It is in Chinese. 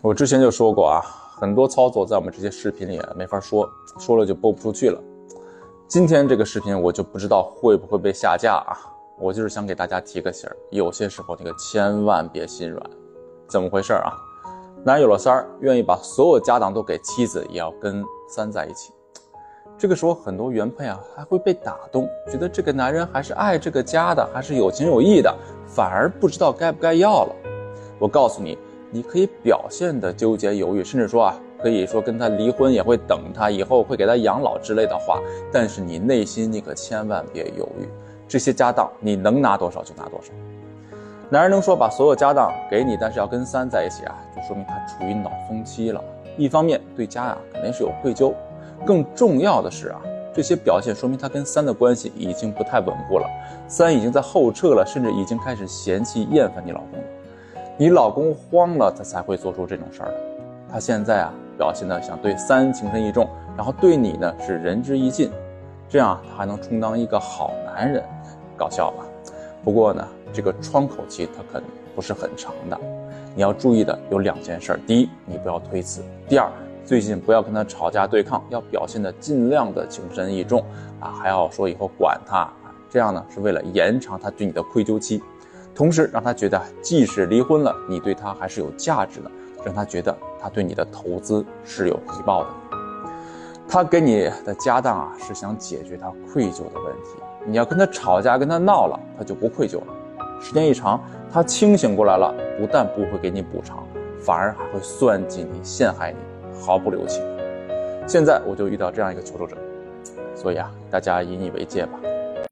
我之前就说过啊，很多操作在我们这些视频里没法说，说了就播不出去了。今天这个视频我就不知道会不会被下架啊。我就是想给大家提个醒儿，有些时候那个千万别心软。怎么回事啊？男人有了三儿，愿意把所有家当都给妻子，也要跟三在一起。这个时候很多原配啊还会被打动，觉得这个男人还是爱这个家的，还是有情有义的，反而不知道该不该要了。我告诉你。你可以表现的纠结犹豫，甚至说啊，可以说跟他离婚也会等他，以后会给他养老之类的话。但是你内心你可千万别犹豫，这些家当你能拿多少就拿多少。男人能说把所有家当给你，但是要跟三在一起啊，就说明他处于脑风期了。一方面对家啊肯定是有愧疚，更重要的是啊，这些表现说明他跟三的关系已经不太稳固了，三已经在后撤了，甚至已经开始嫌弃厌烦你老公了。你老公慌了，他才会做出这种事儿。他现在啊，表现的想对三情深意重，然后对你呢是仁至义尽，这样他还能充当一个好男人，搞笑吧？不过呢，这个窗口期他可能不是很长的。你要注意的有两件事：第一，你不要推辞；第二，最近不要跟他吵架对抗，要表现的尽量的情深意重啊，还要说以后管他，这样呢是为了延长他对你的愧疚期。同时让他觉得，即使离婚了，你对他还是有价值的，让他觉得他对你的投资是有回报的。他给你的家当啊，是想解决他愧疚的问题。你要跟他吵架，跟他闹了，他就不愧疚了。时间一长，他清醒过来了，不但不会给你补偿，反而还会算计你、陷害你，毫不留情。现在我就遇到这样一个求助者，所以啊，大家引以为戒吧。